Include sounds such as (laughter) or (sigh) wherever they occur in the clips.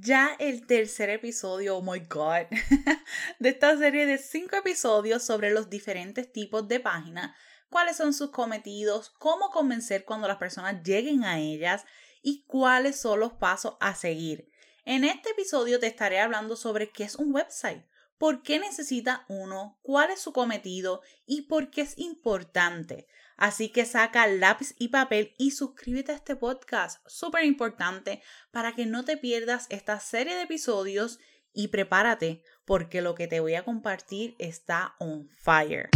ya el tercer episodio, oh my god, (laughs) de esta serie de cinco episodios sobre los diferentes tipos de páginas, cuáles son sus cometidos, cómo convencer cuando las personas lleguen a ellas y cuáles son los pasos a seguir. En este episodio te estaré hablando sobre qué es un website, por qué necesita uno, cuál es su cometido y por qué es importante. Así que saca lápiz y papel y suscríbete a este podcast, súper importante, para que no te pierdas esta serie de episodios y prepárate porque lo que te voy a compartir está on fire.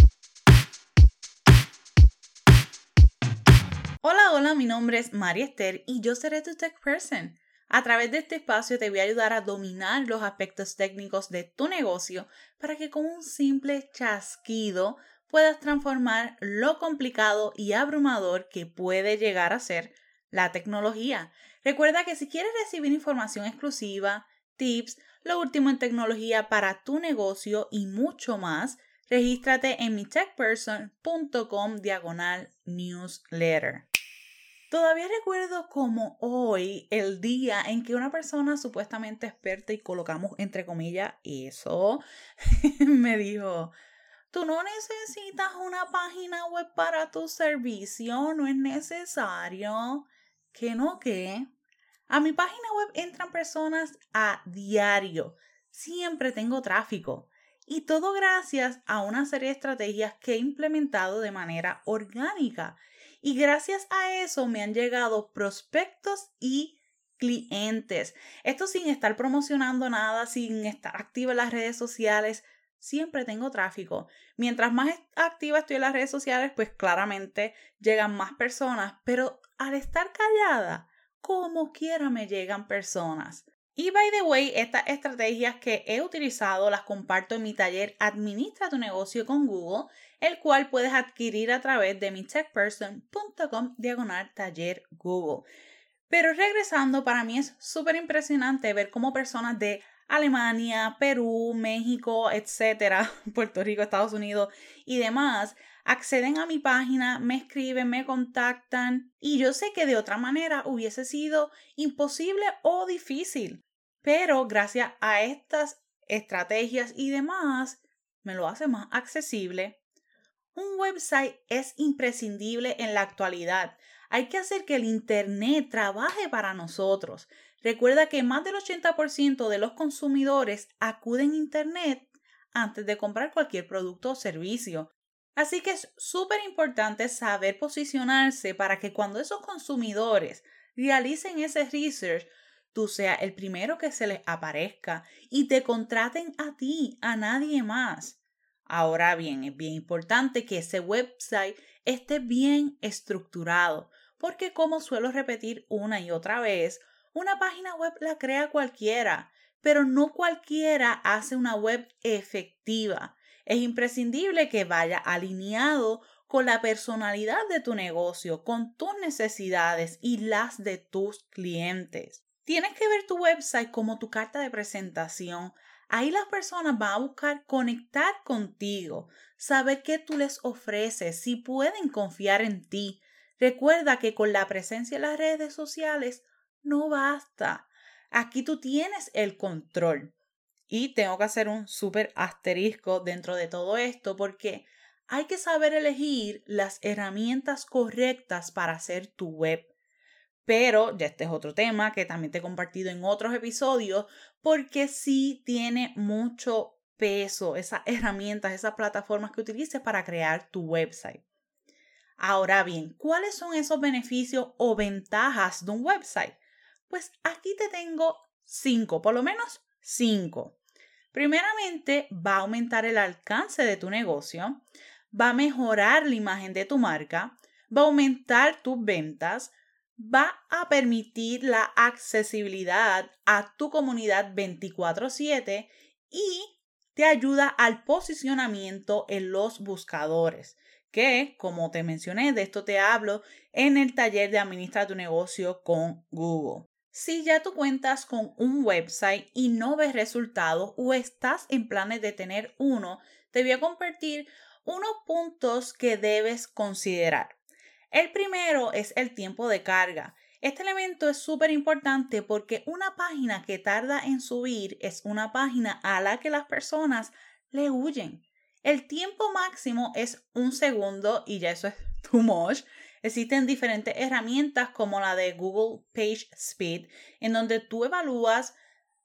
Hola, hola, mi nombre es María Esther y yo seré tu tech person. A través de este espacio te voy a ayudar a dominar los aspectos técnicos de tu negocio para que con un simple chasquido puedas transformar lo complicado y abrumador que puede llegar a ser la tecnología. Recuerda que si quieres recibir información exclusiva, tips, lo último en tecnología para tu negocio y mucho más, regístrate en mi techperson.com diagonal newsletter. Todavía recuerdo como hoy, el día en que una persona supuestamente experta, y colocamos entre comillas eso, (laughs) me dijo, Tú no necesitas una página web para tu servicio, no es necesario. ¿Que no qué? A mi página web entran personas a diario. Siempre tengo tráfico. Y todo gracias a una serie de estrategias que he implementado de manera orgánica. Y gracias a eso me han llegado prospectos y clientes. Esto sin estar promocionando nada, sin estar activa en las redes sociales, siempre tengo tráfico. Mientras más activa estoy en las redes sociales, pues claramente llegan más personas, pero al estar callada, como quiera me llegan personas. Y by the way, estas estrategias que he utilizado las comparto en mi taller Administra tu negocio con Google, el cual puedes adquirir a través de mi techperson.com diagonal taller Google. Pero regresando, para mí es súper impresionante ver cómo personas de Alemania, Perú, México, etcétera, (laughs) Puerto Rico, Estados Unidos y demás, acceden a mi página, me escriben, me contactan y yo sé que de otra manera hubiese sido imposible o difícil, pero gracias a estas estrategias y demás, me lo hace más accesible. Un website es imprescindible en la actualidad. Hay que hacer que el Internet trabaje para nosotros. Recuerda que más del 80% de los consumidores acuden a Internet antes de comprar cualquier producto o servicio. Así que es súper importante saber posicionarse para que cuando esos consumidores realicen ese research, tú seas el primero que se les aparezca y te contraten a ti, a nadie más. Ahora bien, es bien importante que ese website esté bien estructurado, porque como suelo repetir una y otra vez, una página web la crea cualquiera, pero no cualquiera hace una web efectiva. Es imprescindible que vaya alineado con la personalidad de tu negocio, con tus necesidades y las de tus clientes. Tienes que ver tu website como tu carta de presentación. Ahí las personas van a buscar conectar contigo, saber qué tú les ofreces, si pueden confiar en ti. Recuerda que con la presencia en las redes sociales no basta. Aquí tú tienes el control. Y tengo que hacer un súper asterisco dentro de todo esto porque hay que saber elegir las herramientas correctas para hacer tu web. Pero ya este es otro tema que también te he compartido en otros episodios porque sí tiene mucho peso esas herramientas, esas plataformas que utilices para crear tu website. Ahora bien, ¿cuáles son esos beneficios o ventajas de un website? Pues aquí te tengo cinco, por lo menos cinco. Primeramente, va a aumentar el alcance de tu negocio, va a mejorar la imagen de tu marca, va a aumentar tus ventas, va a permitir la accesibilidad a tu comunidad 24/7 y te ayuda al posicionamiento en los buscadores, que, como te mencioné, de esto te hablo en el taller de Administra tu negocio con Google. Si ya tú cuentas con un website y no ves resultados o estás en planes de tener uno, te voy a compartir unos puntos que debes considerar. El primero es el tiempo de carga. Este elemento es súper importante porque una página que tarda en subir es una página a la que las personas le huyen. El tiempo máximo es un segundo y ya eso es (laughs) too much. Existen diferentes herramientas como la de Google Page Speed, en donde tú evalúas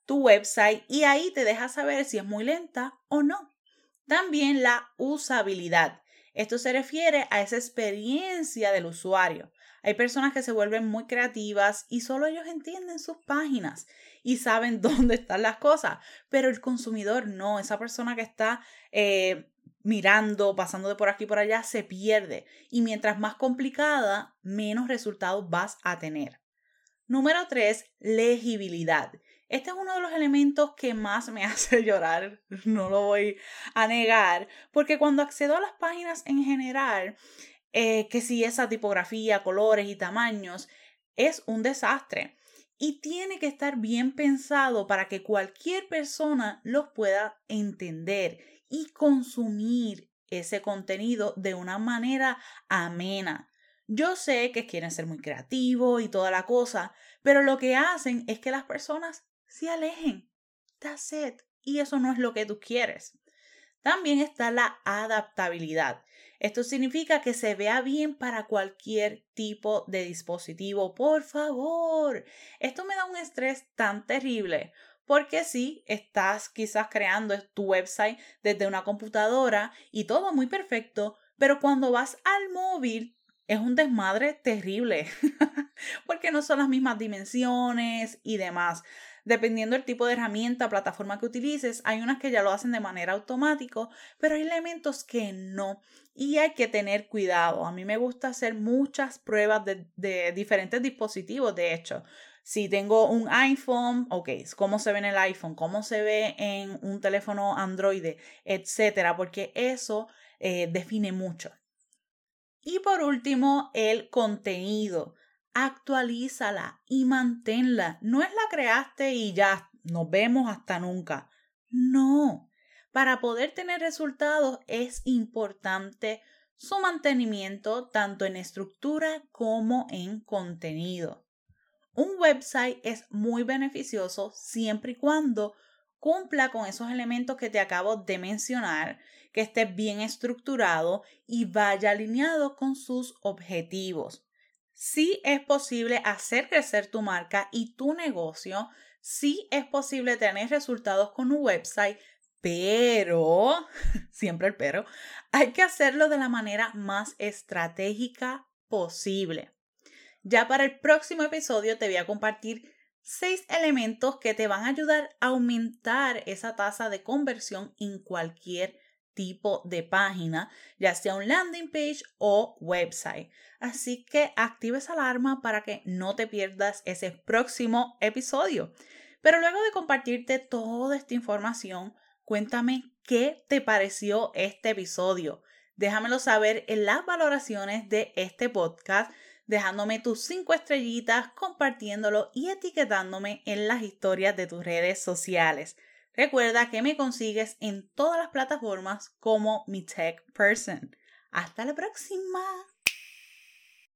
tu website y ahí te deja saber si es muy lenta o no. También la usabilidad. Esto se refiere a esa experiencia del usuario. Hay personas que se vuelven muy creativas y solo ellos entienden sus páginas y saben (laughs) dónde están las cosas, pero el consumidor no, esa persona que está eh, mirando, pasando de por aquí y por allá, se pierde y mientras más complicada, menos resultados vas a tener. Número 3, legibilidad. Este es uno de los elementos que más me (laughs) hace llorar, no lo voy a negar, porque cuando accedo a las páginas en general, eh, que si esa tipografía, colores y tamaños, es un desastre. Y tiene que estar bien pensado para que cualquier persona los pueda entender y consumir ese contenido de una manera amena. Yo sé que quieren ser muy creativos y toda la cosa, pero lo que hacen es que las personas se alejen. That's it. Y eso no es lo que tú quieres. También está la adaptabilidad. Esto significa que se vea bien para cualquier tipo de dispositivo. Por favor. Esto me da un estrés tan terrible. Porque si estás quizás creando tu website desde una computadora y todo muy perfecto, pero cuando vas al móvil es un desmadre terrible. (laughs) porque no son las mismas dimensiones y demás. Dependiendo del tipo de herramienta plataforma que utilices, hay unas que ya lo hacen de manera automática, pero hay elementos que no. Y hay que tener cuidado. A mí me gusta hacer muchas pruebas de, de diferentes dispositivos, de hecho. Si tengo un iPhone, ok, cómo se ve en el iPhone, cómo se ve en un teléfono Android, etcétera, porque eso eh, define mucho. Y por último, el contenido actualízala y manténla. No es la creaste y ya nos vemos hasta nunca. No. Para poder tener resultados es importante su mantenimiento tanto en estructura como en contenido. Un website es muy beneficioso siempre y cuando cumpla con esos elementos que te acabo de mencionar, que esté bien estructurado y vaya alineado con sus objetivos. Sí es posible hacer crecer tu marca y tu negocio, sí es posible tener resultados con un website, pero, (laughs) siempre el pero, hay que hacerlo de la manera más estratégica posible. Ya para el próximo episodio te voy a compartir seis elementos que te van a ayudar a aumentar esa tasa de conversión en cualquier tipo de página, ya sea un landing page o website. Así que activa esa alarma para que no te pierdas ese próximo episodio. Pero luego de compartirte toda esta información, cuéntame qué te pareció este episodio. Déjamelo saber en las valoraciones de este podcast, dejándome tus cinco estrellitas, compartiéndolo y etiquetándome en las historias de tus redes sociales. Recuerda que me consigues en todas las plataformas como mi tech person. Hasta la próxima.